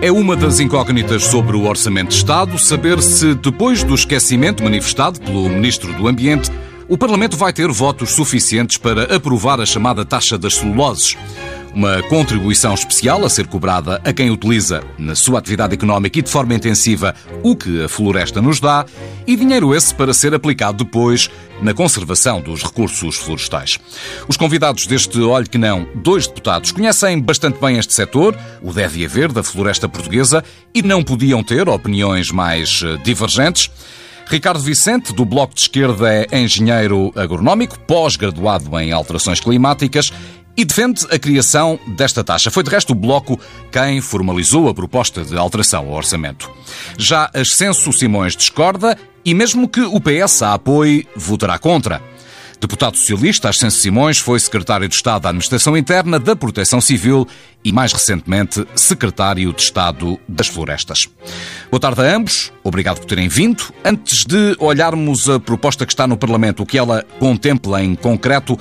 É uma das incógnitas sobre o Orçamento de Estado saber se, depois do esquecimento manifestado pelo Ministro do Ambiente, o Parlamento vai ter votos suficientes para aprovar a chamada taxa das celuloses uma contribuição especial a ser cobrada a quem utiliza na sua atividade económica e de forma intensiva o que a floresta nos dá, e dinheiro esse para ser aplicado depois na conservação dos recursos florestais. Os convidados deste Olho que Não, dois deputados, conhecem bastante bem este setor, o deve haver da floresta portuguesa, e não podiam ter opiniões mais eh, divergentes. Ricardo Vicente, do Bloco de Esquerda, é engenheiro agronómico, pós-graduado em alterações climáticas e defende a criação desta taxa. Foi de resto o Bloco quem formalizou a proposta de alteração ao orçamento. Já Ascenso Simões discorda e, mesmo que o PS a apoie, votará contra. Deputado socialista, Ascenso Simões foi secretário de Estado da Administração Interna, da Proteção Civil e, mais recentemente, secretário de Estado das Florestas. Boa tarde a ambos, obrigado por terem vindo. Antes de olharmos a proposta que está no Parlamento, o que ela contempla em concreto,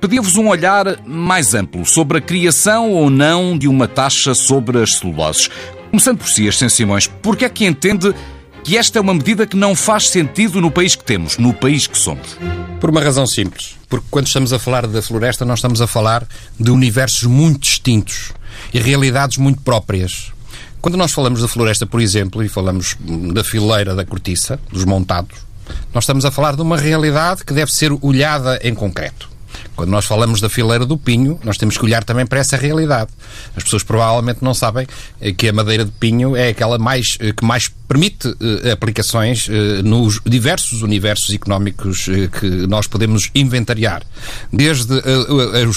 pedia-vos um olhar mais amplo sobre a criação ou não de uma taxa sobre as celuloses. Começando por si, Ascenso Simões, porque é que entende que esta é uma medida que não faz sentido no país que temos, no país que somos? Por uma razão simples. Porque quando estamos a falar da floresta, nós estamos a falar de universos muito distintos e realidades muito próprias. Quando nós falamos da floresta, por exemplo, e falamos da fileira da cortiça, dos montados, nós estamos a falar de uma realidade que deve ser olhada em concreto. Quando nós falamos da fileira do pinho, nós temos que olhar também para essa realidade. As pessoas provavelmente não sabem eh, que a madeira de pinho é aquela mais, eh, que mais permite uh, aplicações nos diversos universos económicos que nós podemos inventariar. Desde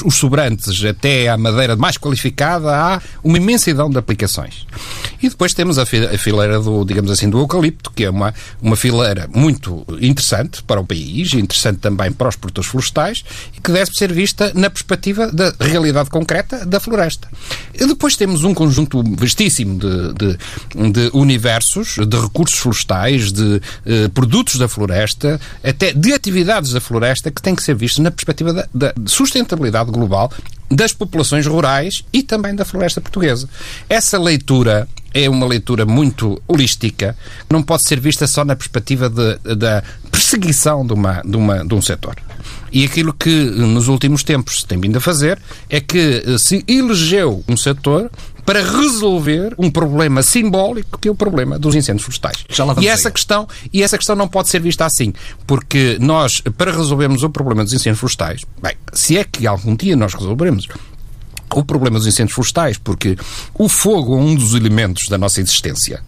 os sobrantes até a madeira mais qualificada, há uma imensidão de aplicações. E depois temos a fileira do, digamos assim, do eucalipto, que é uma, uma fileira muito interessante para o país, interessante também para os produtores florestais, e que deve ser vista na perspectiva da realidade concreta da floresta. E depois temos um conjunto vastíssimo de, de, de universos de recursos florestais, de eh, produtos da floresta, até de atividades da floresta, que tem que ser visto na perspectiva da, da sustentabilidade global das populações rurais e também da floresta portuguesa. Essa leitura é uma leitura muito holística, não pode ser vista só na perspectiva da perseguição de, uma, de, uma, de um setor. E aquilo que nos últimos tempos se tem vindo a fazer é que eh, se elegeu um setor para resolver um problema simbólico que é o problema dos incêndios florestais. e essa aí. questão e essa questão não pode ser vista assim, porque nós para resolvermos o problema dos incêndios florestais, bem, se é que algum dia nós resolveremos o problema dos incêndios florestais, porque o fogo é um dos elementos da nossa existência.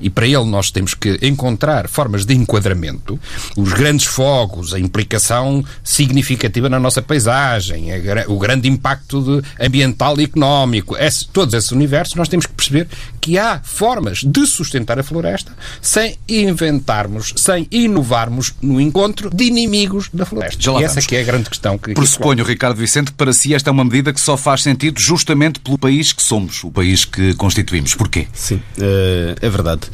E para ele nós temos que encontrar formas de enquadramento. Os grandes fogos, a implicação significativa na nossa paisagem, o grande impacto ambiental e económico, esse, todos esses universos, nós temos que perceber que há formas de sustentar a floresta sem inventarmos, sem inovarmos no encontro de inimigos da floresta. e essa que é a grande questão. Que, Pressuponho, Ricardo Vicente, para si esta é uma medida que só faz sentido justamente pelo país que somos, o país que constituímos. Porquê? Sim, eh, é verdade verdade.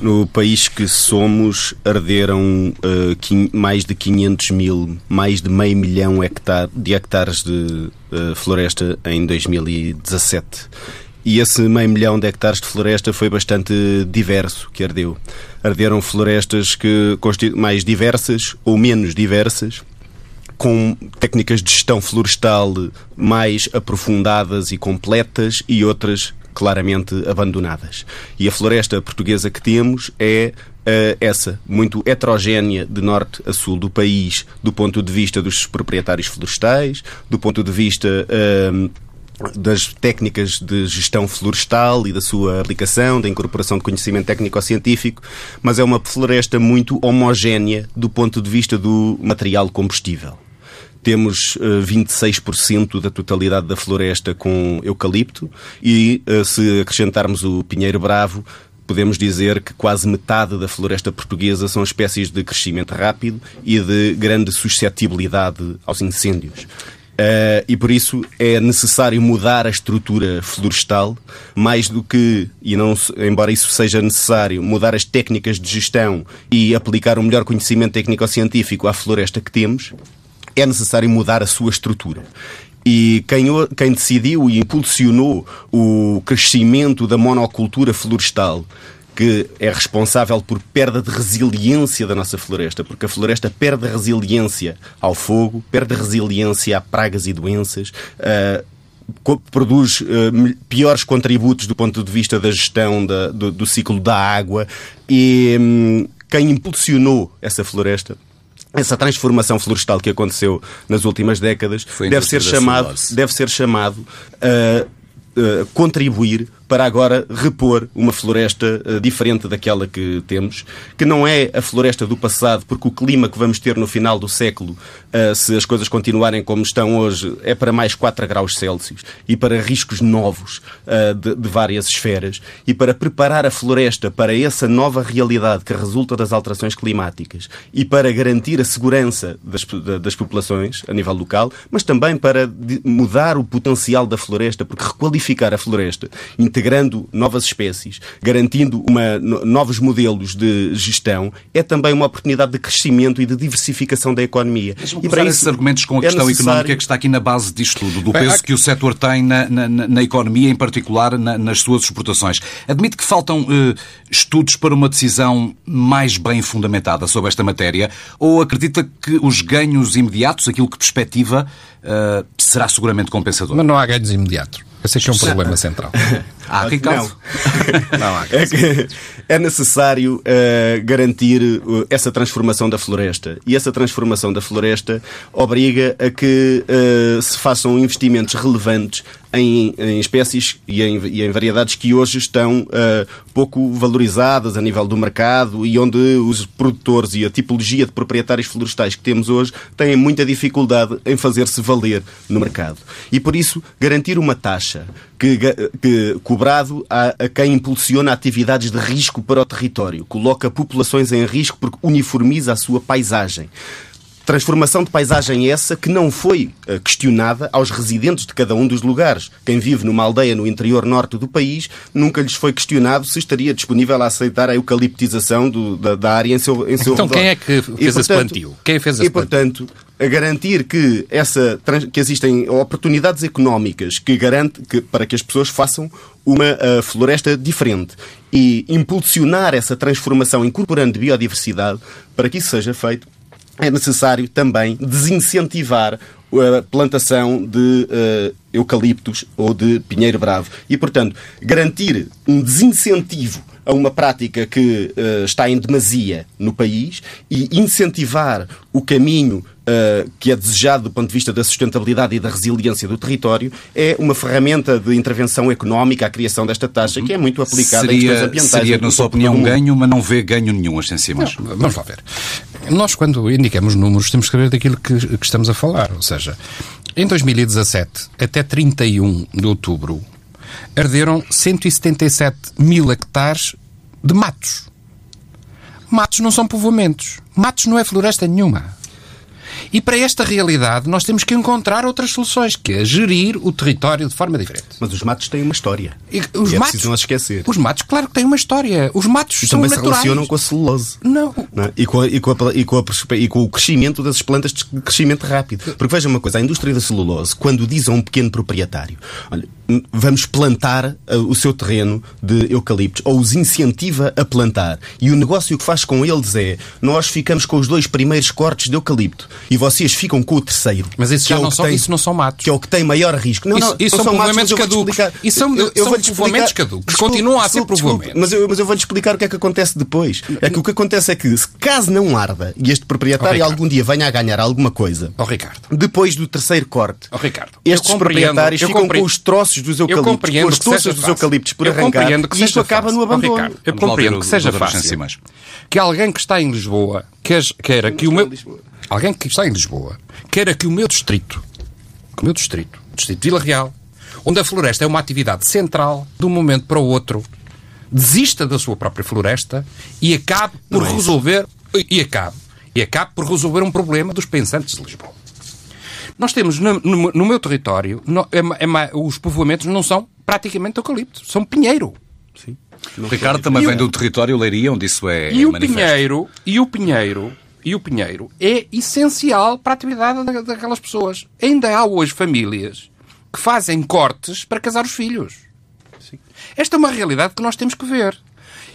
No país que somos, arderam uh, mais de 500 mil, mais de meio milhão hectare, de hectares de uh, floresta em 2017. E esse meio milhão de hectares de floresta foi bastante diverso que ardeu. Arderam florestas que mais diversas ou menos diversas, com técnicas de gestão florestal mais aprofundadas e completas e outras claramente abandonadas. E a floresta portuguesa que temos é uh, essa, muito heterogénea de norte a sul do país, do ponto de vista dos proprietários florestais, do ponto de vista. Uh, das técnicas de gestão florestal e da sua aplicação, da incorporação de conhecimento técnico-científico, mas é uma floresta muito homogénea do ponto de vista do material combustível temos uh, eh, 26% da totalidade da floresta com eucalipto e, uh, se acrescentarmos o pinheiro bravo, podemos dizer que quase metade da floresta portuguesa são espécies de crescimento rápido e de grande suscetibilidade aos incêndios. Uh, e por isso é necessário mudar a estrutura florestal, mais do que, e não, embora isso seja necessário, mudar as técnicas de gestão e aplicar o melhor conhecimento técnico-científico à floresta que temos, é necessário mudar a sua estrutura. E quem, quem decidiu e impulsionou o crescimento da monocultura florestal que é responsável por perda de resiliência da nossa floresta, porque a floresta perde resiliência ao fogo, perde resiliência a pragas e doenças, uh, produz uh, piores contributos do ponto de vista da gestão da, do, do, ciclo da água e um, quem impulsionou essa floresta essa transformação florestal que aconteceu nas últimas décadas deve ser, chamado, deve ser chamado a uh, contribuir para agora repor uma floresta uh, diferente daquela que temos, que não é a floresta do passado, porque o clima que vamos ter no final do século, uh, se as coisas continuarem como estão hoje, é para mais 4 graus Celsius e para riscos novos uh, de, várias esferas. E para preparar a floresta para essa nova realidade que resulta das alterações climáticas e para garantir a segurança das, das populações a nível local, mas também para mudar o potencial da floresta, porque requalificar a floresta, integrando novas espécies, garantindo uma, novos modelos de gestão, é também uma oportunidade de crescimento e de diversificação da economia. E para esses argumentos com a é questão necessário... económica que está aqui na base disto tudo, do peso que o setor tem na, na, na economia, em particular na, nas suas exportações. Admite que faltam uh, estudos para uma decisão mais bem fundamentada sobre esta matéria ou acredita que os ganhos imediatos, aquilo que perspectiva, uh, será seguramente compensador? Mas não há ganhos imediatos. Esse é é um problema central. Ah, Ricardo. Não. não há é, que é necessário uh, garantir uh, essa transformação da floresta. E essa transformação da floresta obriga a que uh, se façam investimentos relevantes em, em espécies e em, e em, variedades que hoje estão uh, pouco valorizadas a nível do mercado e onde os produtores e a tipologia de proprietários florestais que temos hoje têm muita dificuldade em fazer-se valer no mercado. E por isso, garantir uma taxa que, que cobrado a, a quem impulsiona atividades de risco para o território, coloca populações em risco porque uniformiza a sua paisagem. Transformação de paisagem essa que não foi eh, questionada aos residentes de cada um dos lugares. Quem vive numa aldeia no interior norte do país nunca lhes foi questionado se estaria disponível a aceitar a eucaliptização do, da, da, área em seu, em seu então, redor. quem é que fez e, esse plantio? Quem fez esse e, portanto, a garantir que, essa, que existem oportunidades económicas que garante que, para que as pessoas façam uma uh, floresta diferente e impulsionar essa transformação incorporando biodiversidade para que isso seja feito é necessário também desincentivar a plantação de uh, eucaliptos ou de pinheiro bravo. E, portanto, garantir um desincentivo a uma prática que uh, está em demasia no país e incentivar o caminho uh, que é desejado do ponto de vista da sustentabilidade e da resiliência do território é uma ferramenta de intervenção económica à criação desta taxa que é muito aplicada seria, em questões ambientais. Seria, na sua opinião, um ganho, mas não vê ganho nenhum, assim cima. Vamos lá ver. Nós, quando indicamos números, temos que saber daquilo que, que estamos a falar. Ou seja, em 2017, até 31 de outubro, arderam 177 mil hectares de matos. Matos não são povoamentos. Matos não é floresta nenhuma. E para esta realidade nós temos que encontrar outras soluções, que é gerir o território de forma diferente. Mas os matos têm uma história. E, os e é matos, preciso não esquecer. Os matos, claro que têm uma história. Os matos e são também naturais. se relacionam com a celulose. Não. não é? e, com a, e, com a, e, com a, e com o crescimento das plantas de crescimento rápido. Porque veja uma coisa, a indústria da celulose, quando diz a um pequeno proprietário, olha, vamos plantar uh, o seu terreno de eucaliptos, ou os incentiva a plantar. E o negócio que faz com eles é, nós ficamos com os dois primeiros cortes de eucalipto e vocês ficam com o terceiro. Mas isso, já é não, são, tem, isso não são matos. Que é o que tem maior risco. Não, isso, não, isso não são, povoamentos caducos. Isso são, eu, eu são povoamentos caducos. Continuam a ser povoamentos. Mas eu, mas eu vou-lhe explicar o que é que acontece depois. É que o que acontece é que, se caso não arda e este proprietário oh, algum dia venha a ganhar alguma coisa, oh, Ricardo. depois do terceiro corte, oh, Ricardo. estes proprietários ficam com os troços dos eucaliptos, com as toças dos eucaliptos por arrancar e isto acaba no abandono. Ricardo, eu compreendo que seja fácil. Que alguém que está em Lisboa queira que o meu... Alguém que está em Lisboa queira que o meu distrito, que o meu distrito, o distrito de Vila Real, onde a floresta é uma atividade central, de um momento para o outro, desista da sua própria floresta e acabe por é resolver e acabe e acabe por resolver um problema dos pensantes de Lisboa. Nós temos no, no, no meu território, no, é, é, os povoamentos não são praticamente eucalipto, são pinheiro. Sim. Não Ricardo também vem o... do território Leiria, onde isso é e o pinheiro E o pinheiro e o pinheiro é essencial para a atividade daquelas pessoas. Ainda há hoje famílias que fazem cortes para casar os filhos. Sim. Esta é uma realidade que nós temos que ver.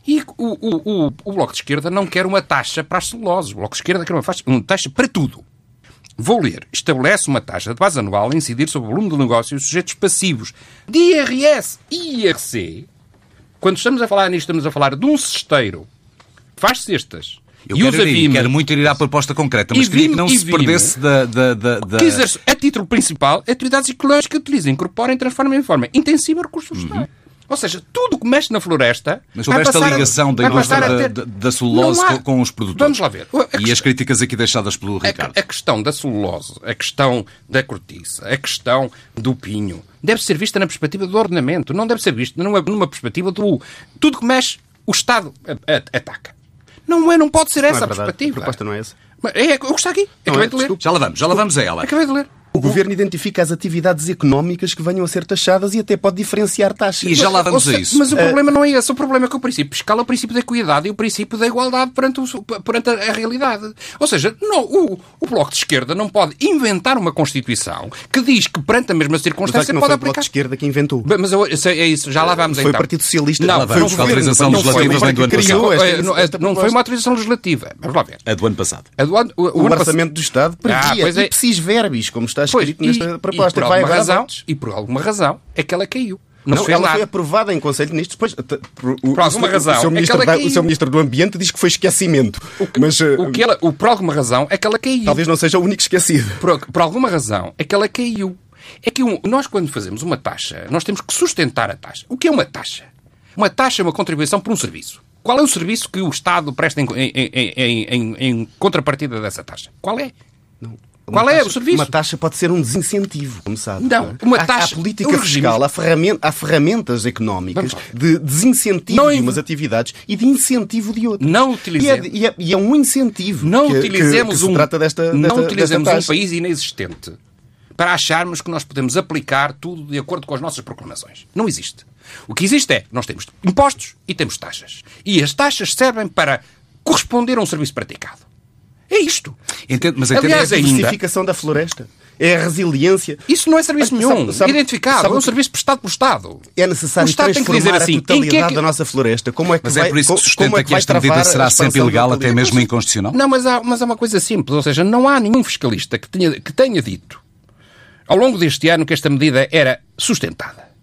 E o, o, o, o Bloco de Esquerda não quer uma taxa para as celuloses. O Bloco de Esquerda quer uma taxa para tudo. Vou ler. Estabelece uma taxa de base anual a incidir sobre o volume de negócios sujeitos passivos de IRS e IRC. Quando estamos a falar nisto, estamos a falar de um cesteiro faz cestas eu e quero, ir, quero muito ir à proposta concreta, mas queria que não se perdesse da... da, da, da... Que exerce, a título principal, atividades ecológicas que utilizam, incorporem, transformem em forma intensiva recursos. Uhum. Ou seja, tudo que mexe na floresta. Mas sobre esta ligação a, da indústria ter... da, da, celulose há... com, os produtores. Vamos lá ver. e as críticas aqui deixadas pelo Ricardo. A, a, questão da celulose, a questão da cortiça, a questão do pinho, deve ser vista na perspectiva do ordenamento, não deve ser vista numa, numa perspectiva do. Tudo que mexe, o Estado ataca. Não é, não pode ser essa é a perspectiva. A proposta não é essa. É, o que está aqui. Acabei é, de ler. Já lá vamos, já lá vamos a ela. Acabei de ler. O Governo identifica as atividades económicas que venham a ser taxadas e até pode diferenciar taxas. E já lá vamos a isso. Mas o problema não é esse. O problema é que o princípio fiscal é o princípio da equidade e o princípio da igualdade perante, o, perante a, realidade. Ou seja, não, o, o Bloco de Esquerda não pode inventar uma Constituição que diz que perante a mesma circunstância mas pode aplicar... o Bloco de Esquerda que inventou. Mas eu, é isso, já lá vamos foi então. Foi o Partido Socialista. Não, foi a autorização legislativa do ano passado. Não foi uma autorização legislativa. Vamos lá ver. A do ano passado. Do ano, o, o, o Orçamento do Estado previa ah, é. ipsis verbis, como está escrito pois, nesta proposta por alguma razão, e por alguma razão é que ela caiu. Não, não ela nada. foi aprovada em Conselho de Ministros depois. Por, alguma o, razão. O seu, ministro é da, o seu Ministro do Ambiente diz que foi esquecimento. O que, mas, o que ela, o, por alguma razão é que ela caiu. Talvez não seja o único esquecido. Por, por alguma razão é que ela caiu. É que um, nós, quando fazemos uma taxa, nós temos que sustentar a taxa. O que é uma taxa? Uma taxa é uma contribuição por um serviço. Qual é o serviço que o Estado presta em, em, em, em contrapartida dessa taxa? Qual é? Não. Qual é o serviço? Uma taxa pode ser um desincentivo, como sabe. Não, uma taxa. Há, há política fiscal, há, ferramenta, há ferramentas económicas de desincentivo não, de umas atividades e de incentivo de outras. Não utilizemos. E é, e é, e é um incentivo. Não que, utilizemos que, que um. trata desta, não desta, utilizemos desta um país inexistente para acharmos que nós podemos aplicar tudo de acordo com as nossas proclamações. Não existe. O que existe é nós temos impostos e temos taxas. E as taxas servem para corresponder a um serviço praticado. É isto. Entendo, mas entendo Aliás, é a diversificação ainda... da floresta. É a resiliência. Isso não é serviço nenhum. Sabe, sabe, identificado. Sabe, é um serviço prestado pelo Estado. É necessário transformar assim, a totalidade é que... da nossa floresta. Como é que mas vai, é por isso que sustenta é que, que esta medida será sempre ilegal, até mesmo inconstitucional? Não, mas há, mas há uma coisa simples. Ou seja, não há nenhum fiscalista que tenha, que tenha dito ao longo deste ano que esta medida era sustentada.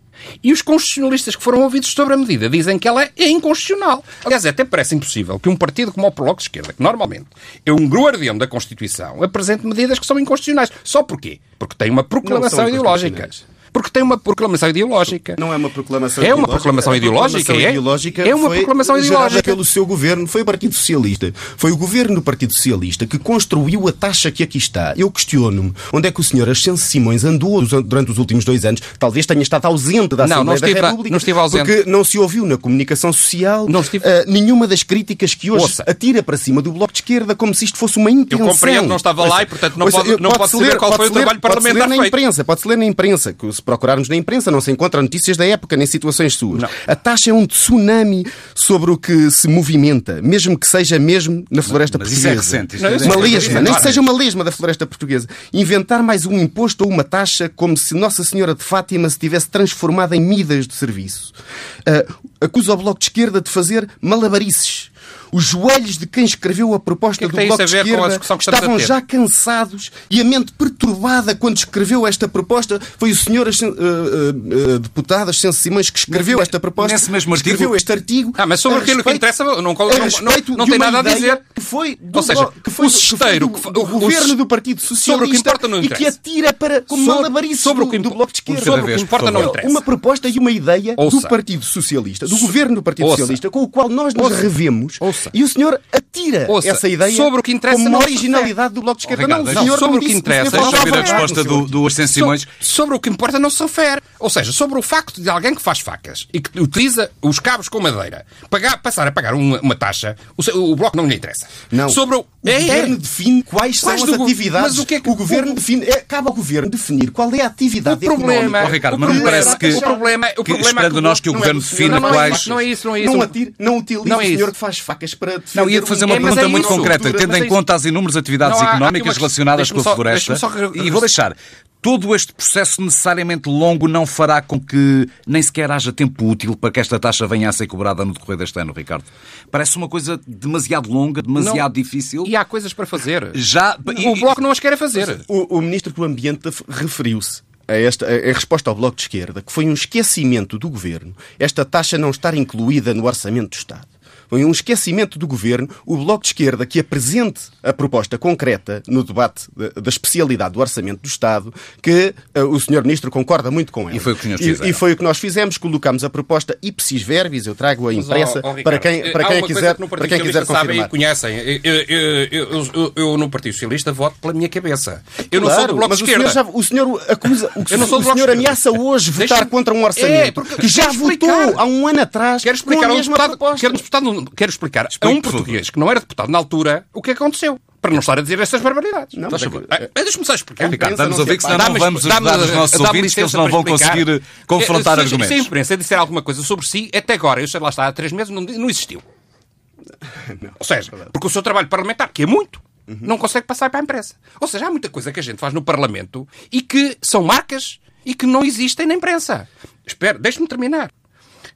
E os constitucionalistas que foram ouvidos sobre a medida dizem que ela é inconstitucional. Aliás, até parece impossível que um partido como o Bloco de Esquerda, que normalmente é um guardião da Constituição, apresente medidas que são inconstitucionais. Só porquê? Porque tem uma proclamação ideológica. Porque tem uma proclamação ideológica. Não é uma proclamação É uma proclamação ideológica, é? ideológica é uma proclamação ideológica. pelo seu governo, foi o Partido Socialista. Foi o governo do Partido Socialista que construiu a taxa que aqui está. Eu questiono-me onde é que o senhor Ascenso Simões andou durante os últimos dois anos. Talvez tenha estado ausente da Assembleia não, não estive, da República. Não estive ausente. Porque não se ouviu na comunicação social não estive... uh, nenhuma das críticas que hoje Ouça. atira para cima do Bloco de Esquerda como se isto fosse uma intenção. Eu compreendo, não estava lá e, portanto, não pode, não pode, saber qual foi o trabalho parlamentar feito. Imprensa, pode-se ler na imprensa, que se procurarmos na imprensa, não se encontra notícias da época, nem situações suas. Não. A taxa é um tsunami sobre o que se movimenta, mesmo que seja mesmo na floresta mas portuguesa. Isso é recente. Isto é uma lesma, nem que seja uma lesma da floresta portuguesa. Inventar mais um imposto ou uma taxa como se Nossa Senhora de Fátima se tivesse transformado em midas de serviço. Uh, acusa o Bloco de Esquerda de fazer malabarices os joelhos de quem escreveu a proposta que do Bloco de Esquerda estavam já cansados e a mente perturbada quando escreveu esta proposta foi o senhor uh, uh, uh, deputado Ascenso Simões que escreveu esta proposta. Nesse mesmo artigo. Escreveu este artigo. Ah, mas sobre aquilo respeito, que interessa não, não, não, não tem nada a dizer. Que foi do, Ou seja, que foi o cesteiro, que foi do, do governo do Partido Socialista sobre o que importa não interessa. e que atira para como malabarice sobre o que do, do Bloco de Esquerda. Sobre o que importa não interessa. Uma proposta e uma ideia do Partido Socialista, do governo do Partido Socialista, com o qual nós nos revemos e o senhor retira Ouça, essa ideia sobre o que interessa como uma originalidade do Bloco de Esquerda. Ricardo, não, senhor sobre o que disse- interessa, Deixa eu a resposta do, do Ascenso Simões. So- sobre o que importa não se refere. Ou seja, sobre o facto de alguém que faz facas e que utiliza os cabos com madeira pagar, passar a pagar uma, uma taxa, o, o Bloco não lhe interessa. Não. Sobre o, O é, é. governo define quais, Quais são as atividades. mas o que é que- o governo define. É, cabe ao governo definir qual é a atividade O problema, económica. Oh, Ricardo, o mas não me parece que- o problema, o que problema é esperando que o nós que o governo é do defina é quais. isso, não é isso, não é isso. Não, atire, não utilize é o senhor isso. que faz facas para defender Não, ia-te fazer uma É, pergunta é muito isso. concreta, tendo é em isso. conta as inúmeras atividades Não, há- há aqui económicas relacionadas com a floresta. E vou deixar. Todo este processo necessariamente longo não fará com que nem sequer haja tempo útil para que esta taxa venha a ser cobrada no decorrer deste ano, Ricardo. Parece uma coisa demasiado longa, demasiado Não. difícil. E há coisas para fazer. Já. O Bloco não as quer fazer. O, o Ministro do Ambiente referiu-se a esta, a- em resposta ao Bloco de Esquerda, que foi um esquecimento do Governo esta taxa não estar incluída no Orçamento do Estado. Foi um esquecimento do Governo o Bloco de Esquerda que apresente a proposta concreta no debate da, da especialidade do Orçamento do Estado, que eh, o Sr. Ministro concorda muito com ela. E foi o que E-. E foi o que nós fizemos, colocámos a proposta ipsis verbis, eu trago-a impressa ó, ó, Ricardo, para quem, para há quem quiser, que para quem quiser Socialista sabem confirmar. e conhecem. Eu, eu- eu- eu- eu, no Partido Socialista, voto pela minha cabeça. Eu não sou Claro, do Bloco mas de o senhor, Esquerda. já, o senhor acusa, o, Eu não sou do o Bloco senhor Esquerda. ameaça hoje votar contra um É, orçamento porque- que já votou há um ano atrás Quero com explicar, a a mesma deputado, proposta. quero, quero explicar a Explique, um por português que não era deputado na altura o que aconteceu. Para não estar a dizer estas barbaridades. Não, mas é Ah, Deixa-me só explicar. Ricardo, Ricardo, vamos não ouvir que senão não vamos ajudar os nossos ouvintes, que eles não vão conseguir confrontar Eh, se- Se a argumentos. imprensa disser alguma coisa sobre si, até agora, eu sei lá está há três meses, não, não existiu. Ou seja, porque o seu trabalho parlamentar, que é muito, não consegue passar para a imprensa. Ou seja, há muita coisa que a gente faz no Parlamento e que são marcas e que não existem na imprensa. Espera, deixe-me terminar.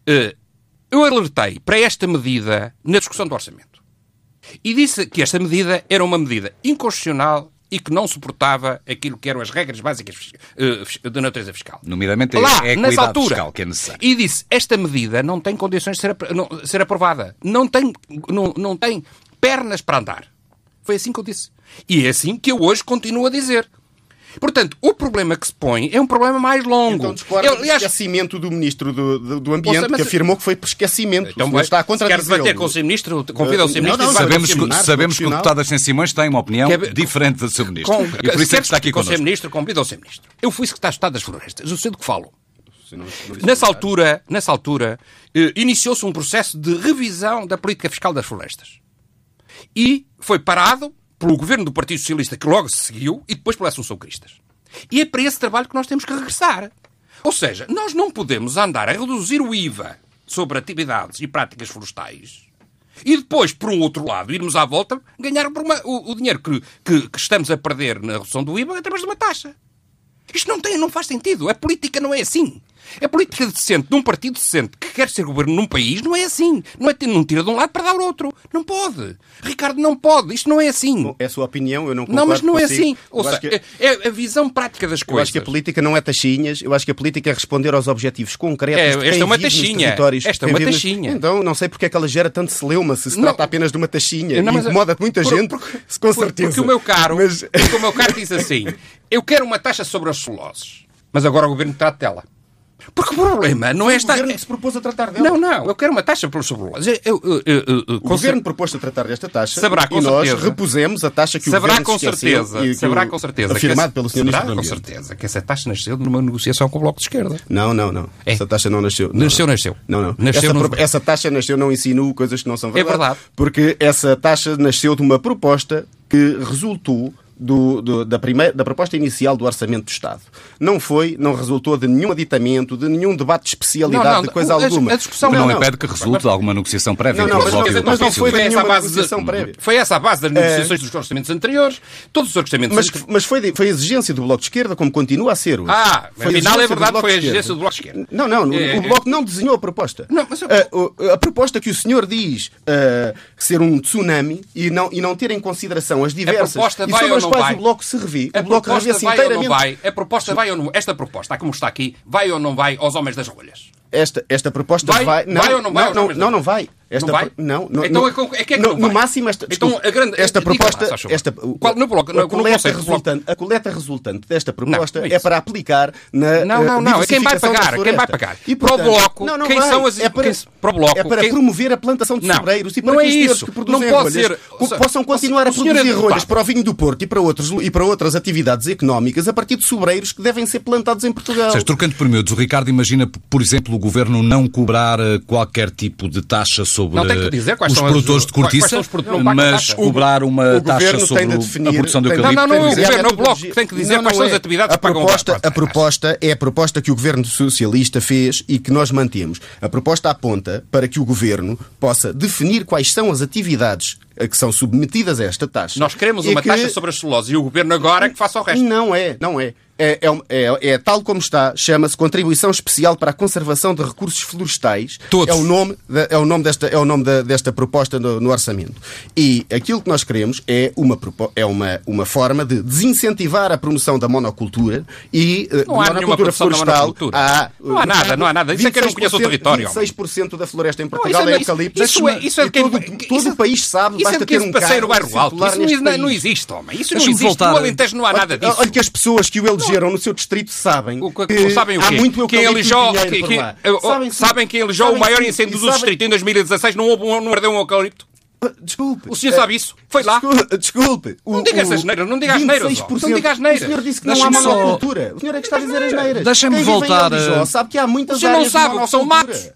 Eh, Eu alertei para esta medida na discussão do orçamento. E disse que esta medida era uma medida inconstitucional e que não suportava aquilo que eram as regras básicas eh, da natureza fiscal. Nomeadamente, é- Lá, é a equidade altura. fiscal que é necessária. E disse, esta medida não tem condições de ser, não- ser aprovada. Não tem, não, não tem pernas para andar. Foi assim que eu disse. E é assim que eu hoje continuo a dizer. Portanto, o problema que se põe é um problema mais longo. Então do aliás, esquecimento do Ministro do, do, do Ambiente, mas- que afirmou que foi por esquecimento. então, o senhor está a se quer contradizer. debater com o Sr. Ministro, convida o Sr. Não, Ministro não, e vai Sabemos, que, sabemos que o deputado Ascenso Simões tem uma opinião diferente do seu ministro. Com, e por isso é que está aqui com o Sr. Ministro, convida o Sr. Ministro. Eu fui secretário de Estado das Florestas, eu sei do que falo. Nessa altura, nessa altura eh, iniciou-se um processo de revisão da política fiscal das florestas. E foi parado pelo governo do Partido Socialista, que logo se seguiu, e depois pela Assunção Cristas. E é para esse trabalho que nós temos que regressar. Ou seja, nós não podemos andar a reduzir o IVA sobre atividades e práticas florestais e depois, por um outro lado, irmos à volta ganhar uma- o, o dinheiro que, que- que estamos a perder na redução do IVA através de uma taxa. Isto não, tem, não faz sentido. A política não é assim. A política decente de um partido decente que quer ser governo num país não é assim. Não é ter, não tira de um lado para dar ao outro. Não pode. Ricardo, não pode. Isto não é assim. É a sua opinião, eu não concordo não, mas não é assim. Ou Eu acho seja, que- é, é a visão prática das Eu coisas. acho que a política não é taxinhas, eu acho que a política é responder aos objetivos concretos. É, esta é uma taxinha. Esta é uma nos- taxinha. Então, não sei porque é que ela gera tanto celeuma se se Não. trata apenas de uma taxinha. Não, mas- Incomoda muita por- gente, porque- com por- certeza. Porque o meu caro, Mas... porque o meu caro diz assim: eu quero uma taxa sobre as celuloses, mas agora o governo trata dela. Porque o problema não é O esta. governo que se propôs a tratar dela. Não, não, eu quero uma taxa pelas celuloses. Eu, eu, eu, eu, O governo propôs-se a tratar desta taxa Saberá com e nós certeza. repusemos a taxa que o governo com certeza, e saberá o- com certeza. Afirmado pelo Sr. Ministro com certeza que essa taxa nasceu numa negociação com o Bloco de Esquerda. Não, não, não. É. Essa taxa não nasceu. Não, Nasceu, nasceu. Não, não. Nasceu essa, no- essa taxa nasceu, não insinuo coisas que não são verdade. verdade. Porque essa taxa nasceu de uma proposta que resultou do- do- da, primeira, da proposta inicial do Orçamento do Estado. Não foi, não resultou de nenhum aditamento, de nenhum debate de especialidade, Não, não, de coisa a- alguma. a discussão Não, não, impede que resulte de alguma negociação prévia. Não, não, mas não- o mas não foi nenhuma essa a base negociação de- prévia. Foi essa a base das negociações dos orçamentos anteriores. Todos os orçamentos Mas, anteriores. mas foi, foi a exigência do Bloco de Esquerda, como continua a ser hoje. Ah, Foi a afinal é verdade, foi a exigência do Bloco de Esquerda. Não, não, É, o Bloco não desenhou a proposta. Não, mas eu- a, o- a proposta que o senhor diz ah, ser um tsunami e não, e não ter em consideração as diversas proposta e vai ou não quais vai? o Bloco se revê, A o Bloco não inteiramente. vai? A proposta vai ou não Esta proposta, como está aqui, vai ou não vai aos homens das rolhas? Esta, esta proposta Vai- vai. vai ou não vai Não, não, da- não vai. Esta, não vai? Não, não então no, é, que é que no, não no vai? máximo esta, então, a grande, esta proposta, lá, esta, Qual, no bloco, a, no, coleta no resultante, a coleta resultante desta proposta não, é, é, para aplicar na Não, não, não, é quem vai pagar, quem vai pagar. E para o bloco, não, não quem vai. são as é para, quem, para o bloco, é para quem... promover a plantação de não, sobreiros e não para é que os isso. que produzem não pode ser, possam continuar a produzir rolhas para o vinho do Porto e para, outros, e para outras atividades económicas a partir de sobreiros que devem ser plantados em Portugal. Seja, trocando por miúdos, o Ricardo imagina, por exemplo, o governo não cobrar eh, qualquer tipo de taxa sobre não, tem que dizer quais os são produtores as, de cortiça, mas cobrar uma taxa sobre a produção de eucalipto. Não, não, não, o governo, o bloco tem que dizer quais são as atividades a proposta, a proposta é a proposta que o governo socialista fez e que nós mantemos. A proposta aponta para que o governo possa definir quais são as atividades a que são submetidas a esta taxa. Nós queremos uma que... taxa sobre as celulose e o governo agora é que faça o resto. Não é, não é. É, é, é, é, tal como está, chama-se Contribuição Especial para a Conservação de Recursos Florestais. Todos. É o nome, é o nome, desta, é o nome da, desta proposta no, no, orçamento. E aquilo que nós queremos é uma, é uma, uma forma de desincentivar a promoção da monocultura e não há monocultura florestal. Há, não há nada, não há nada. Isso é que eu não conheço o território. 26% da floresta em Portugal não, é, é eucalipto. Isso, é, isso é que todo, todo o país sabe, basta ter um passeio no bairro alto. Isso não, não existe, homem. Isso não existe. No Alentejo não há nada disso. Olha que as pessoas que o elegeram no seu distrito sabem o, que, sabem o quê? há muito quem elegeu, que, que, sabem, sabem quem elegeu o maior incêndio do distrito em 2016 não, houve, não ardeu um eucalipto? Desculpe. O senhor sabe isso? Foi lá? Desculpe. desculpe. O, não diga essas neiras, não diga as neiras. Não diga as neiras. O senhor disse que não há monocultura. O senhor é que está a dizer as neiras. Deixa-me voltar. a... sabe que há muitas O senhor não sabe o que são matos.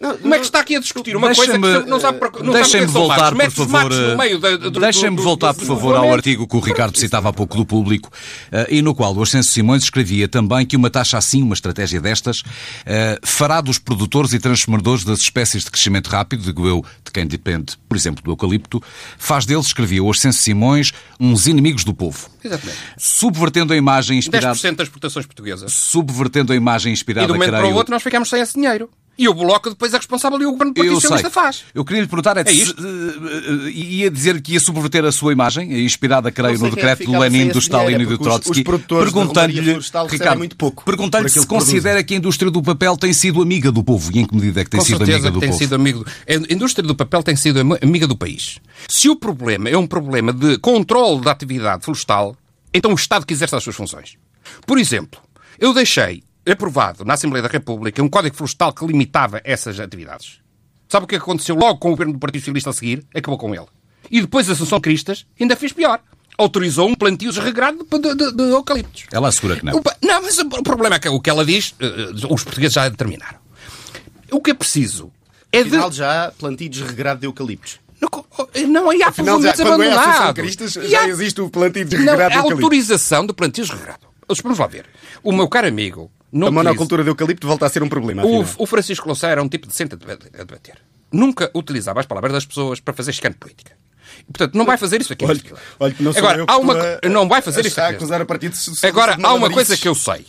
Não, Como é que está aqui a discutir uma coisa que não sabe para não Deixem-me voltar, por favor. Deixem-me voltar, por favor, ao artigo que o Ricardo citava há pouco do público e no qual o Ascenso Simões escrevia também que uma taxa assim, uma estratégia destas, fará dos produtores e transformadores das espécies de crescimento rápido, digo eu, de quem depende, por exemplo, do eucalipto, faz deles, escrevia o Ascenso Simões, uns inimigos do povo. Exatamente. Subvertendo a imagem inspirada. 10% das exportações portuguesas. Subvertendo a imagem inspirada. E do momento para o outro nós ficamos sem esse dinheiro. E o Bloco depois é responsável e o governo Partido Socialista faz. Eu queria lhe perguntar, é, é? Se, ia dizer que ia subverter a sua imagem, inspirada, creio, no decreto do Lenin, do Stalin e do Trotsky, perguntando-lhe, Ricardo, perguntando se considera que a indústria do papel tem sido amiga do povo e em que medida é que tem Com sido amiga do tem povo. Sido amigo, a indústria do papel tem sido amiga do país. Se o problema é um problema de controle da atividade florestal, então o Estado que exerce as suas funções. Por exemplo, eu deixei aprovado na Assembleia da República um código florestal que limitava essas atividades. Sabe o que aconteceu logo com o governo do Partido Socialista a seguir? Acabou com ele. E depois a Assunção Cristas ainda fez pior. Autorizou um plantio desregrado de, de, de eucaliptos. Ela assegura que não. O, não, mas o problema é que o que ela diz, uh, os portugueses já determinaram. O que é preciso é Afinal, de... já plantio desregrado de eucaliptos. Não, não aí há povoamentos abandonados. É já existe o plantio desregrado não, de eucaliptos. A autorização de plantio desregrado. Vamos lá ver. O meu caro amigo não a monocultura de eucalipto volta a ser um problema. O, o, Francisco Louçã era um tipo decente a debater. Nunca utilizava as palavras das pessoas para fazer escândalo política. Portanto, não vai fazer isso aqui. Olha, olha não Agora, há uma, não vai fazer isso aqui. acusar a partido Agora, há uma coisa que eu sei.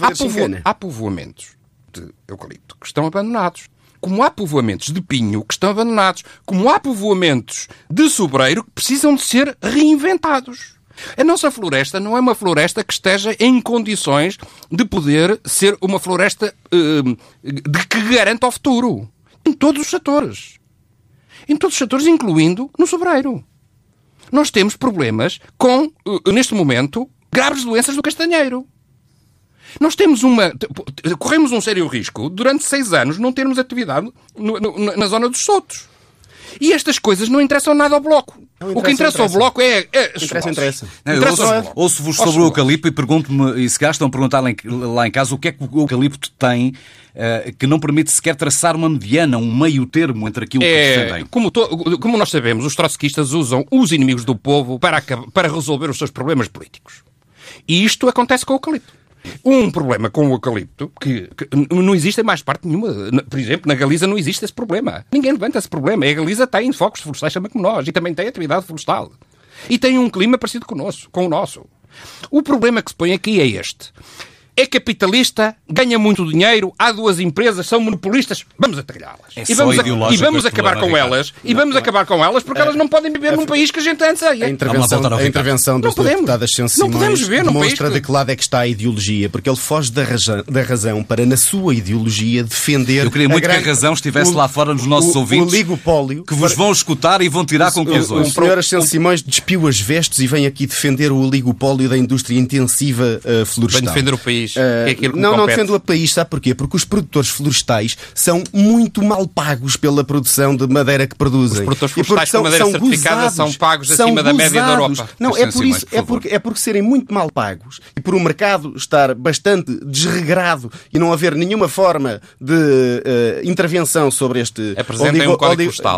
Há, povo, há povoamentos de eucalipto que estão abandonados. Como há povoamentos de pinho que estão abandonados. Como há povoamentos de sobreiro que precisam de ser reinventados. A nossa floresta não é uma floresta que esteja em condições de poder ser uma floresta uh, de que garanta o futuro. Em todos os setores. Em todos os setores, incluindo no sobreiro. Nós temos problemas com, uh, neste momento, graves doenças do castanheiro. Nós temos uma. Corremos um sério risco, durante seis anos, não termos atividade no, no, na zona dos sotos. E estas coisas não interessam nada ao Bloco. o que interessa, interessa, ao Bloco é. é interessa, interessa. Não, ouço-vos ouço sobre o eucalipto e pergunto-me, e se gastam a perguntar lá em casa, o que é que o eucalipto tem uh, que não permite sequer traçar uma mediana, um meio termo entre aquilo é, que defendem? Como, to, como nós sabemos, os trotskistas usam os inimigos do povo para, para resolver os seus problemas políticos. E isto acontece com o eucalipto. Um problema com o eucalipto, que, que, não existe em mais parte nenhuma. Por exemplo, na Galiza não existe esse problema. Ninguém levanta esse problema. A Galiza tem focos florestais também como nós. E também tem atividade florestal. E tem um clima parecido com o nosso. Com o, nosso. o problema que se põe aqui é este. É capitalista, ganha muito dinheiro, há duas empresas, são monopolistas, vamos atrelhá-las. É e vamos, a, e vamos acabar problema, com Ricardo. elas, e vamos acabar com elas porque elas não podem viver num país que a gente anseia. A intervenção, a intervenção do Não deputado Ascenso Não Simões podemos ver num demonstra país que- de que lado é que está a ideologia, porque ele foge da razão, da razão para, na sua ideologia, defender. Eu queria muito grande- que a razão estivesse o- lá fora nos nossos o, ouvintes, O ligopólio. que vos vão escutar e vão tirar O, conclusões. o senhor Simões despiu as vestes e vem aqui defender o oligopólio da indústria intensiva uh, florestal. Vem defender o país, Uh, que é não, não defendo o país, sabe porquê? Porque os produtores florestais são muito mal pagos pela produção de madeira que produzem. Os produtores florestais com madeira certificada são pagos são acima da média da gozados. Europa. Não, é por isso, por é porque, é porque serem muito mal pagos e por o mercado estar bastante desregrado e não haver nenhuma forma de uh, intervenção sobre este Apresentem um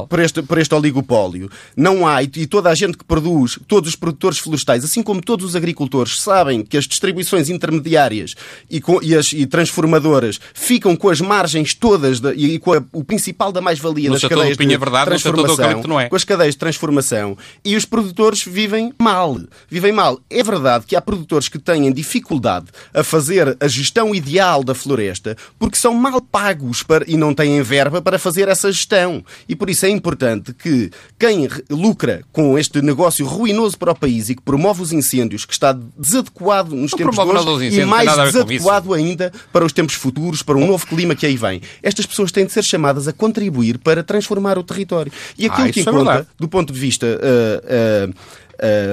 por este, por este oligopólio. Não há, e, e toda a gente que produz, todos os produtores florestais, assim como todos os agricultores, sabem que as distribuições intermediárias e, com- e as e transformadoras ficam com as margens todas da- e, com a- o principal da mais-valia das cadeias de é verdade, transformação, não é. com as cadeias de transformação, e os produtores vivem mal. Vivem mal. É verdade que há produtores que têm dificuldade a fazer a gestão ideal da floresta porque são mal pagos para- e não têm verba para fazer essa gestão. E por isso é importante que quem lucra com este negócio ruinoso para o país e que promove os incêndios, que está desadequado nos Não tempos de hoje e mais nada a ver com desadequado ainda para os tempos futuros, para um novo clima que aí vem. Estas pessoas têm de ser chamadas a contribuir para transformar o território. E aquilo Ah, que é conta, verdade. do ponto de vista ah, ah,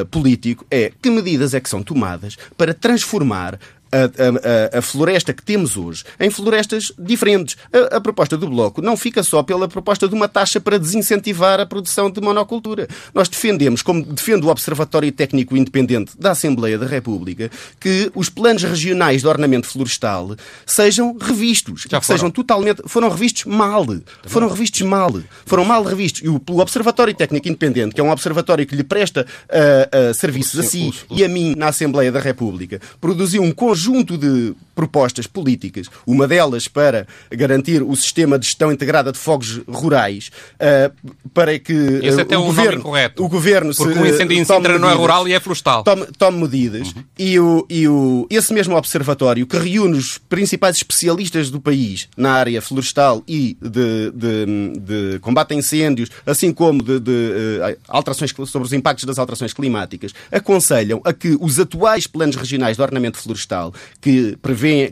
ah, político, é que medidas é que são tomadas para transformar a, a- a- floresta que temos hoje em florestas diferentes. A, a proposta do Bloco não fica só pela proposta de uma taxa para desincentivar a produção de monocultura. Nós defendemos, como defende o Observatório Técnico Independente da Assembleia da República, que os planos regionais de ornamento florestal sejam revistos. Já foram. sejam totalmente. Foram revistos mal. Foram revistos mal. Foram mal revistos. E o, o Observatório Técnico Independente, que é um observatório que lhe presta ah, ah, serviços a si e a mim na Assembleia da República, produziu um conjunto de propostas políticas, uma delas para garantir o sistema de gestão integrada de fogos rurais, ah, para que Esse ah, é o um governo, incorreto. o governo Porque se, o incêndio em Sintra não é medidas- rural e é florestal. tome, tome medidas e, o, e o, esse mesmo observatório que reúne os principais especialistas do país na área florestal e de, de, de combate a incêndios, assim como de, de, eh, alterações sobre os impactos das alterações climáticas, aconselham a que os atuais planos regionais de ornamento florestal, que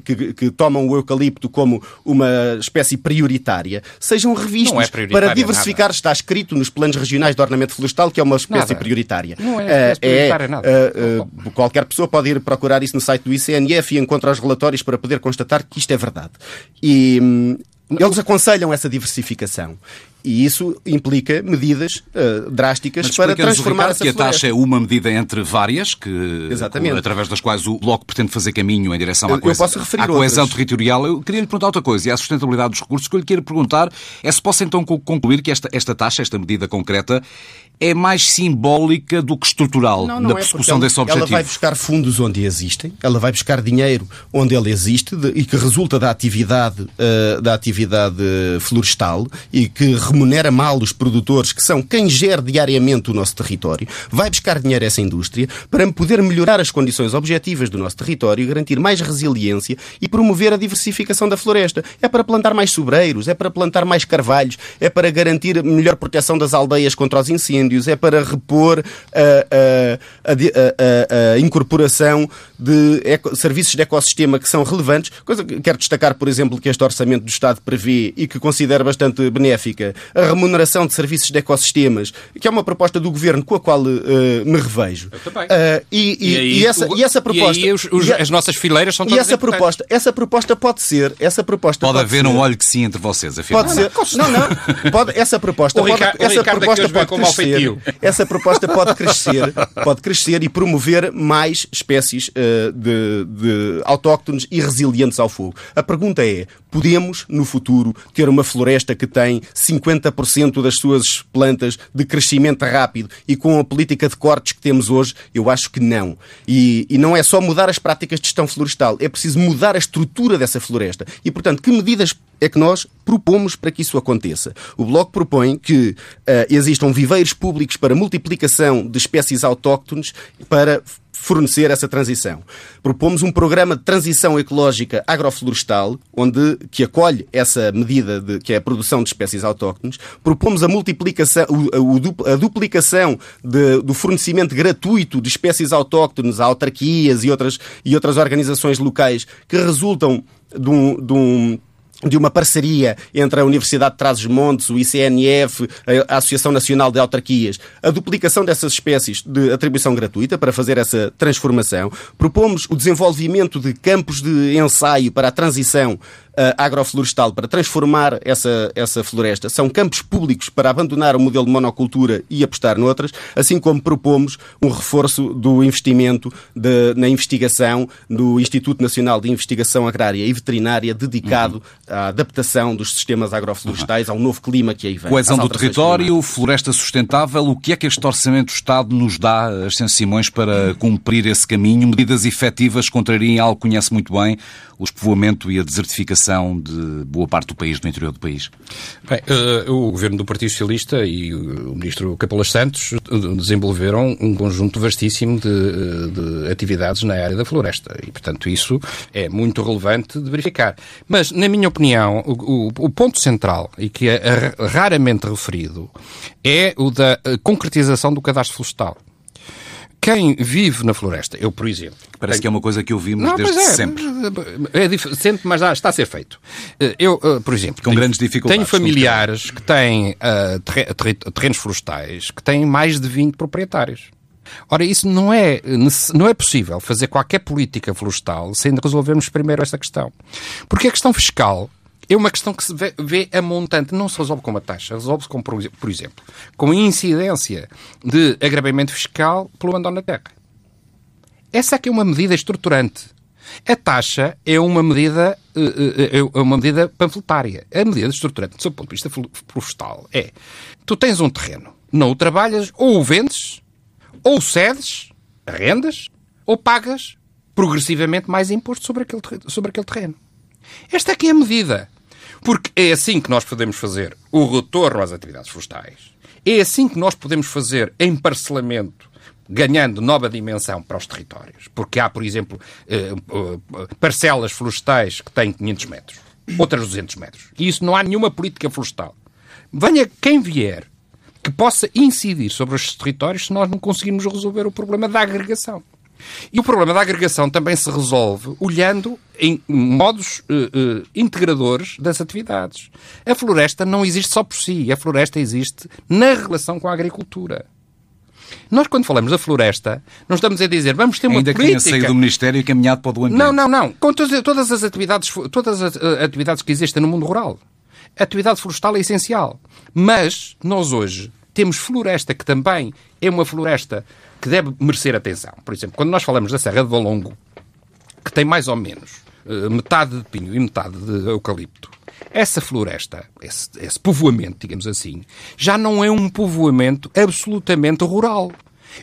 que, que tomam o eucalipto como uma espécie prioritária, sejam revistos é para diversificar. Está escrito nos planos regionais de ornamento florestal que é uma espécie Nada. prioritária. Não é Eh, espécie prioritária, nada. eh, Uh, qualquer pessoa pode ir procurar isso no site do ICNF e encontrar os relatórios para poder constatar que isto é verdade. E hum, eles aconselham essa diversificação. E isso implica medidas uh, drásticas para transformar Ricardo, essa que a floresta. taxa é uma medida entre várias, que, Exatamente. através das quais o Bloco pretende fazer caminho em direção à eu coesão, posso referir à coesão outras. territorial. Eu queria lhe perguntar outra coisa, e à sustentabilidade dos recursos, o que eu lhe quero perguntar é se posso então co- concluir que esta, esta taxa, esta medida concreta, é mais simbólica do que estrutural Não, na não é, persecução porque desse ela, objetivo. Ela vai buscar fundos onde existem, ela vai buscar dinheiro onde ele existe de- e que resulta da atividade, eh, da atividade florestal e que remunera mal os produtores, que são quem gera diariamente o nosso território. Vai buscar dinheiro a essa indústria para poder melhorar as condições objetivas do nosso território, garantir mais resiliência e promover a diversificação da floresta. É para plantar mais sobreiros, é para plantar mais carvalhos, é para garantir melhor proteção das aldeias contra os incêndios, é para repor a, a- a a- incorporação de eco- serviços de ecossistema que são relevantes. Coisa que quero destacar, por exemplo, que este orçamento do Estado prevê e que considero bastante benéfica, a remuneração de serviços de ecossistemas, que é uma proposta do Governo com a qual eh, me revejo. Eu também. Ah, e, e- aí e essa, o- e essa proposta. E aí os- os- e as nossas fileiras são e todas essa importantes. proposta, essa proposta pode ser, essa proposta Pode haver ser, um olho que sim entre vocês, afinal. Pode ser. Não, não. Pode, essa proposta O pode, Ricardo- o essa proposta pode crescer. Essa proposta pode crescer, pode crescer e promover mais espécies eh, de, de autóctones e resilientes ao fogo. A pergunta é: podemos no futuro ter uma floresta que tem 50% das suas plantas de crescimento rápido e com a política de cortes que temos hoje? Eu acho que não. E, e não é só mudar as práticas de gestão florestal, é preciso mudar a estrutura dessa floresta. E, portanto, que medidas é que nós propomos para que isso aconteça. O Bloco propõe que eh, existam viveiros públicos para multiplicação de espécies autóctones para fornecer essa transição. Propomos um programa de transição ecológica agroflorestal, onde, que acolhe essa medida de, que é a produção de espécies autóctones. Propomos a multiplicação, a, duplicação de, do fornecimento gratuito de espécies autóctones a autarquias e outras, e outras organizações locais que resultam de um, de um de uma parceria entre a Universidade de Trás-os-Montes, o ICNF, a Associação Nacional de Autarquias, a duplicação dessas espécies de atribuição gratuita para fazer essa transformação. Propomos o desenvolvimento de campos de ensaio para a transição agroflorestal para transformar essa, essa floresta. São campos públicos para abandonar o modelo de monocultura e apostar noutras, assim como propomos um reforço do investimento de, na investigação do Instituto Nacional de Investigação Agrária e Veterinária dedicado uhum. à adaptação dos sistemas agroflorestais uhum. ao novo clima que aí vem. Coesão do território, climáticas. floresta sustentável, o que é que este Orçamento do Estado nos dá, Ascenso Simões, para cumprir esse caminho? Medidas efetivas contrariem algo que conhece muito bem, o despovoamento e a desertificação de boa parte do país, do interior do país? Bem, uh, o governo do Partido Socialista e o ministro Capelas Santos desenvolveram um conjunto vastíssimo de, de atividades na área da floresta e, portanto, isso é muito relevante de verificar. Mas, na minha opinião, o, o, o ponto central e que é raramente referido é o da concretização do cadastro florestal quem vive na floresta, eu, por exemplo. Parece tenho... que é uma coisa que ouvimos não, desde é, sempre. É diferente, mas está a ser feito. Eh, eu, eh, por exemplo. Com tenho, grandes dificuldades. Tenho familiares que têm uh, terrenos florestais que têm mais de 20 proprietários. Ora, isso não é, não é possível fazer qualquer política florestal sem resolvermos primeiro esta questão. Porque a questão fiscal é uma questão que se vê, vê a montante. Não se resolve com uma taxa, resolve-se, com, por exemplo, com a incidência de agravamento fiscal pelo abandono da terra. Essa é que é uma medida estruturante. A taxa é uma medida, eh, eh, é uma medida panfletária. A medida estruturante, do seu ponto de vista florestal, é tu tens um terreno, não o trabalhas, ou o vendes, ou cedes, rendas, ou pagas progressivamente mais imposto sobre aquele, sobre aquele terreno. Esta aqui é a medida. Porque é assim que nós podemos fazer o retorno às atividades florestais. É assim que nós podemos fazer em parcelamento ganhando nova dimensão para os territórios. Porque há, por exemplo, eh, eh, parcelas florestais que têm 500 metros, outras 200 metros. E isso não há nenhuma política florestal. Venha quem vier que possa incidir sobre os territórios se nós não conseguirmos resolver o problema da agregação. E o problema da agregação também se resolve olhando em modos uh, uh, integradores das atividades. A floresta não existe só por si, a floresta existe na relação com a agricultura. Nós, quando falamos da floresta, não estamos a dizer vamos ter uma Ainda política... Ainda que saído do Ministério e caminhado para o do ambiente. Não, não, não. Com todas as atividades, todas as uh, atividades que existem no mundo rural. A atividade florestal é essencial. Mas nós hoje temos floresta que também é uma floresta que deve merecer atenção. Por exemplo, quando nós falamos da Serra de Valongo, que tem mais ou menos uh, metade de pinho e metade de eucalipto, essa floresta, esse, esse povoamento, digamos assim, já não é um povoamento absolutamente rural.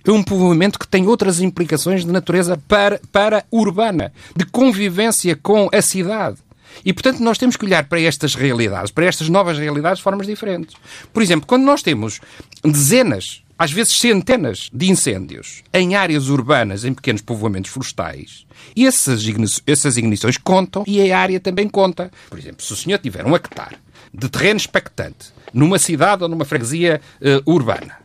É um povoamento que tem outras implicações de natureza para, para urbana, de convivência com a cidade. E, portanto, nós temos que olhar para estas realidades, para estas novas realidades, de formas diferentes. Por exemplo, quando nós temos dezenas às vezes centenas de incêndios em áreas urbanas, em pequenos povoamentos florestais, essas, essas ignições contam e a área também conta. Por exemplo, se o senhor tiver um hectare de terreno expectante numa cidade ou numa freguesia uh, urbana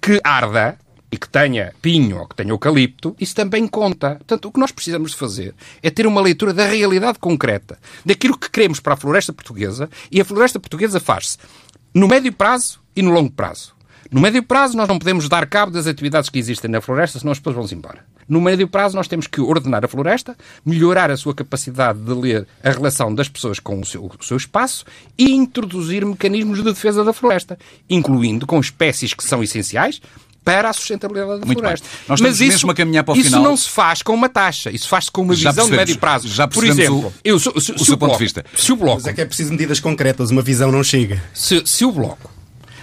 que arda e que tenha pinho ou que tenha eucalipto, isso também conta. Portanto, o que nós precisamos de fazer é ter uma leitura da realidade concreta, daquilo que queremos para a floresta portuguesa, e a floresta portuguesa faz-se no médio prazo e no longo prazo. No médio prazo, nós não podemos dar cabo das atividades que existem na floresta, senão as pessoas vão-se embora. No médio prazo, nós temos que ordenar a floresta, melhorar a sua capacidade de ler a relação das pessoas com o seu, o seu espaço e introduzir mecanismos de defesa da floresta, incluindo com espécies que são essenciais, para a sustentabilidade da Muito floresta. Bem. Nós Mas isso, mesmo a caminhar para o isso final. não se faz com uma taxa, isso faz-se com uma já visão de médio prazo. Já Por exemplo, o, eu, se, se, o, seu bloco, ponto de vista. Se o bloco, Mas é que é preciso medidas concretas, uma visão não chega. Se, se o Bloco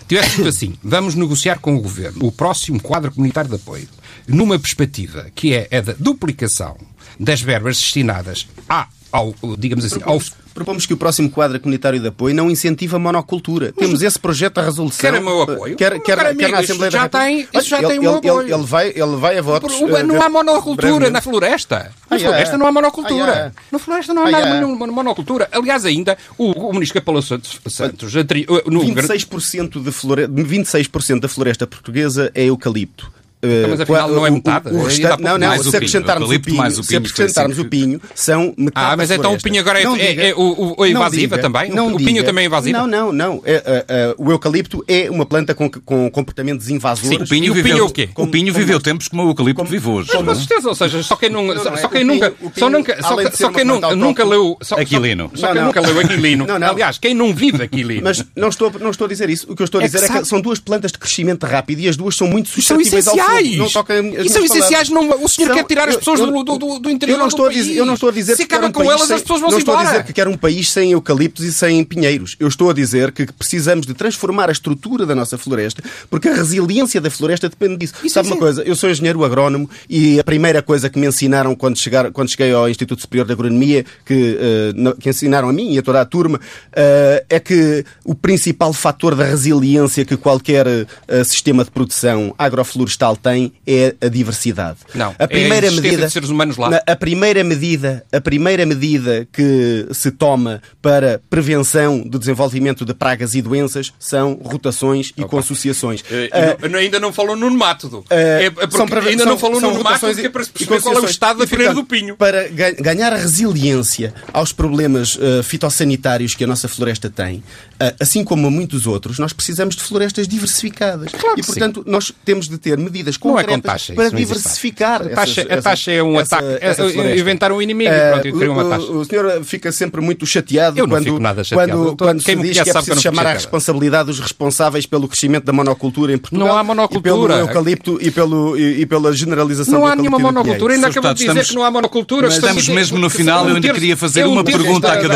tivesse dito assim, vamos negociar com o Governo o próximo quadro comunitário de apoio, numa perspectiva que é a da duplicação das verbas destinadas a, ao, digamos assim, ao, propomos que o próximo quadro comunitário de apoio não incentive a monocultura. Temos esse projeto de resolução. Quer o meu apoio? Quer, quer, Meu quer na amigo, Assembleia isso já da República. tem- isso já Olha, tem o ele, ele, apoio. ele, ele vai, ele vai a votos. Eh, não há monocultura na floresta. Na Ah, floresta é? não há monocultura. Ah, é? Na floresta não há Ah, é? monocultura. Aliás, ainda, o, o ministro Capelo Santos, Santos atri- no, 26%, de flore... 26 da floresta portuguesa é eucalipto. Uh, mas afinal não é o- o- metade. o há restante- não, não, mais o se acrescentarmos o pinho, mais o se pinho, foi acrescentarmos o pinho, são metade Ah, mas então o pinho agora é- é- é o- o- não invasiva diga- também? não O pinho também é invasivo? Não, não, não. É, é, é, o eucalipto é uma planta com, com comportamentos invasores. O pinho, o viveu, pinho é o quê? o pinho Como- viveu tempos como o eucalipto vive hoje. Mas com certeza, ou seja, só quem, não, só, é. quem O nunca, o só nunca, só, quem nunca, leu Aquilino. Só, quem nunca leu Aquilino. Aliás, quem não vive Aquilino. Mas não estou, a dizer isso. O que eu estou a É dizer é que, são duas plantas de crescimento rápido e as duas são muito suscetíveis ao. Essenciais. Não as E são essenciais. Não, o senhor São- quer tirar as pessoas eu- do, do, do interior eu não, estou a do país. dizer, eu não estou a dizer Se que acaba um com país elas, sem, as pessoas vão não estou a dizer que quero um país sem eucaliptos e sem pinheiros. Eu estou a dizer que precisamos de transformar a estrutura da nossa floresta, porque a resiliência da floresta depende disso. Isso Sabe é uma sim. coisa? Eu sou engenheiro agrónomo e a primeira coisa que me ensinaram quando, chegar, quando cheguei ao Instituto Superior de Agronomia, que, no- que ensinaram a mim e a toda a turma, eh, é que o principal fator da resiliência que qualquer eh, sistema de produção agroflorestal tem é a diversidade. Não, a é a primeira medida de seres humanos lá. A primeira medida, a primeira medida que se toma para prevenção do desenvolvimento de pragas e doenças são rotações e consociações. Ah, e não- ainda não falou no método. eh, É, é porque para- ainda são- não falou no rotações que é para se perceber qual é o estado da fileira do pinho. Para ga- ganhar a resiliência aos problemas eh, fitossanitários que a nossa floresta tem, ah, assim como a muitos outros, nós precisamos de florestas diversificadas. Claro e, portanto, nós temos de ter medidas Não é concretas com taxa, para diversificar. A taxa- essas- a taxa é um essa- ataque. essa É- floresta. inventaram um inimigo e Eh, pronto, e criam uma o- taxa. O, o senhor fica sempre muito chateado Eu não quando, fico nada chateado. quando, quando quem se me diz que é que preciso fico chamar à responsabilidade os responsáveis pelo crescimento da monocultura em Portugal. Não há E monocultura. pelo eucalipto e, pelo, e, e pela generalização Não há nenhuma e monocultura, ainda acabou de dizer que não há monocultura. Estamos mesmo no que- final, um eu ainda queria fazer é um uma pergunta da- a cada da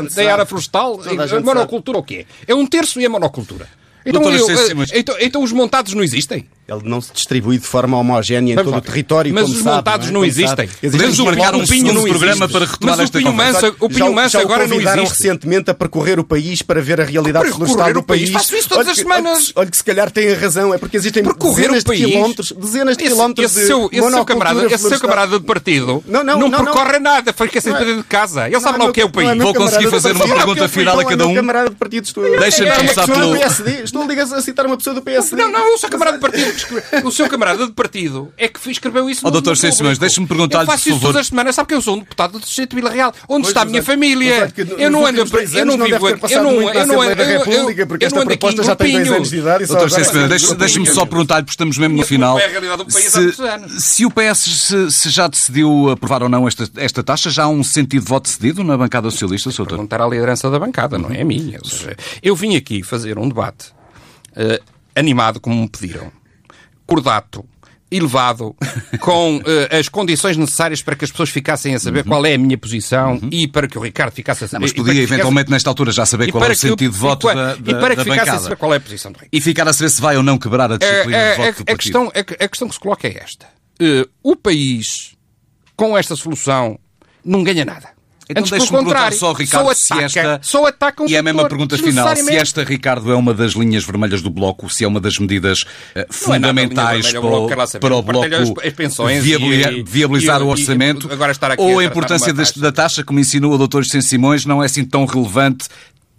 um. da área florestal, gente monocultura o quê? É um terço e é monocultura. Então, eu- mas- então, então os montados não existem? Ele não se distribui de forma homogénea em Vamos todo lá. o território. Mas como os sabe, montados é? não existem. Podemos marcar um segundo não programa para retomar Mas o esta Pinho conversa. Manso, o Pinho já, Manso já o agora não convidaram existe. recentemente a percorrer o país para ver a realidade Percorrer florestal o do país? Faço isso todas Olha as que- semanas. Olha que, se calhar tem razão, é porque existem Percorrer dezenas o país. de quilómetros, dezenas de Esse- quilómetros esse de seu, esse seu monocultura camarada, esse seu camarada de partido Não, não, não, percorre nada, fica sempre Não é- dentro de casa. Ele sabe Não lá o que é o não país. Vou conseguir fazer uma pergunta Não é final a cada um. camarada de partido, estou Deixa-me É começar do pelo-. Estou a citar uma pessoa do PSD. Não, não, o seu camarada de partido, o seu camarada de partido é que escreveu isso Ó, no doutor público. Simões, deixe-me perguntar-lhe, Eu faço por isso favor. todas as semanas, sabe que eu sou um deputado do Distrito de Vila Real. Onde Pois, está a minha família? que Eu não ando, eu não vivo eu não, na eu não, da eu- eu- República, porque eu esta não ando aqui já tem dois anos de idade e só Doutor agora César, é deixe-me só perguntar-lhe, porque estamos mesmo no final. é a realidade do país há Se, muitos anos. se o PS se, já decidiu aprovar ou não esta, esta taxa, já há um sentido de voto cedido na bancada socialista, Sr. Doutor? perguntar à liderança da bancada, não é a minha. Eu vim aqui fazer um debate eh, animado, como me pediram, cordato, elevado, com eh, as condições necessárias para que as pessoas ficassem a saber qual é a minha posição e para que o Ricardo ficasse a saber. Uhum. Mas podia, que ficasse- eventualmente, nesta altura, já saber qual é o eu- sentido de voto da, E para que ficasse a bancada. saber qual é a posição do Ricardo. E ficar a saber se vai ou não quebrar a disciplina A- de a- voto do a, partido. questão, a, a questão que se coloca é esta. Eh, o país, com esta solução, não ganha nada. Então deixe-me perguntar contrário, só, Ricardo, só se ataca, esta... só ataca um E é a mesma pergunta final. Se esta, Ricardo, é uma das linhas vermelhas do Bloco, se é uma das medidas é linha fundamentais vermelha, o para Bloco o, saber. para o Bloco as- pensões viabilia- e- viabilizar e- o e- orçamento, agora estar aqui ou a a importância deste- taxa. da taxa, como insinuou o Dr. Vicente Simões, não é assim tão relevante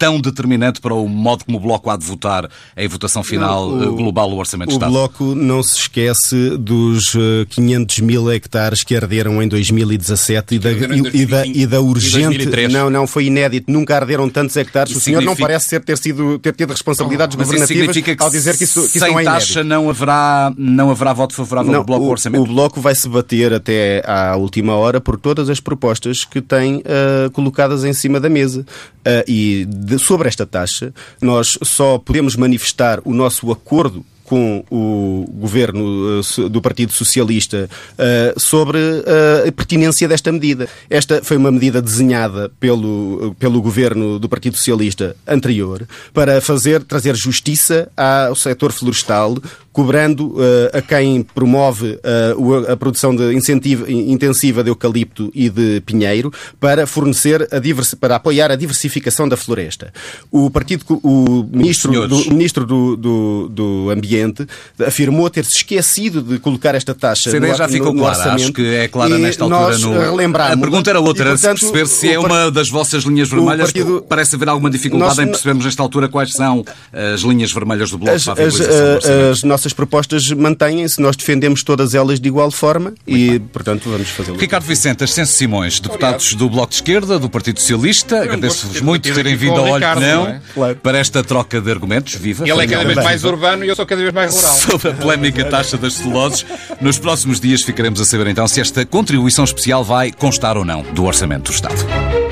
tão determinante para o modo como o Bloco há de votar em votação final Não, o- eh, global do Orçamento de O Estado. Bloco não se esquece dos eh, 500 mil hectares que arderam em 2017 e da, e, e da, e da 2020 urgente. 2003. Não, não, foi inédito. Nunca arderam tantos hectares. Isso o senhor não significa- parece ser, ter, sido, ter tido responsabilidades Mas isso governativas ao dizer que isso, que isso sem não é inédito. taxa não haverá, não haverá voto favorável do Bloco o, Orçamento? o Bloco vai se bater até à última hora por todas as propostas que tem ah, colocadas em cima da mesa. Ah, e de- sobre esta taxa, nós só podemos manifestar o nosso acordo com o governo so- do Partido Socialista ah, sobre ah, a pertinência desta medida. Esta foi uma medida desenhada pelo, pelo governo do Partido Socialista anterior para fazer, trazer justiça ao setor florestal cobrando a quem promove a produção de intensiva de eucalipto e de pinheiro para fornecer a para apoiar a diversificação da floresta. O partido, o ministro, do, o ministro do, do, do, Ambiente afirmou ter-se esquecido de colocar esta taxa no, já ficou no, clara, acho que é clara nesta altura. No... A pergunta era outra, era se perceber se é uma das vossas linhas vermelhas. Partido... Parece haver alguma dificuldade nós... em percebermos nesta altura quais são as linhas vermelhas do Bloco as, para a as, as, as nossas propostas mantêm-se, nós defendemos todas elas de igual forma Muito e, bem. portanto, vamos fazê-lo. Ricardo Vicente, Ascenso Simões, deputados Obrigado. do Bloco de Esquerda, do Partido Socialista, agradeço-vos muito terem vindo ao Olho Não, é? claro. para esta troca de argumentos. Viva! Ele é cada vez mais urbano e eu sou cada vez mais rural. Sobre a polémica taxa das celuloses, nos próximos dias ficaremos a saber então se esta contribuição especial vai constar ou não do Orçamento do Estado.